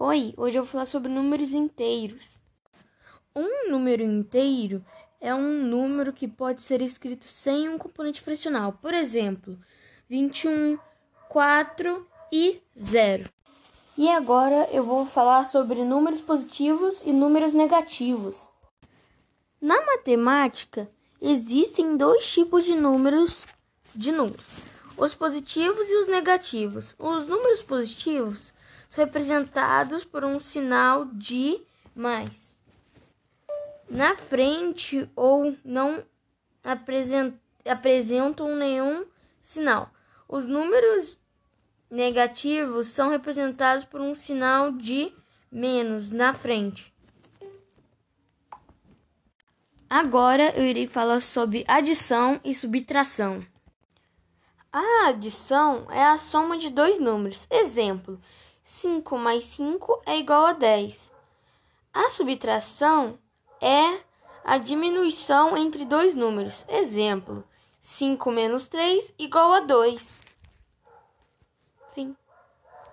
Oi, hoje eu vou falar sobre números inteiros. Um número inteiro é um número que pode ser escrito sem um componente fracional. Por exemplo, 21, 4 e 0. E agora eu vou falar sobre números positivos e números negativos. Na matemática, existem dois tipos de números de números: os positivos e os negativos. Os números positivos representados por um sinal de mais na frente ou não apresentam nenhum sinal. Os números negativos são representados por um sinal de menos na frente. Agora eu irei falar sobre adição e subtração. A adição é a soma de dois números. Exemplo: 5 mais 5 é igual a 10. A subtração é a diminuição entre dois números. Exemplo: 5 menos 3 igual a 2. Fim.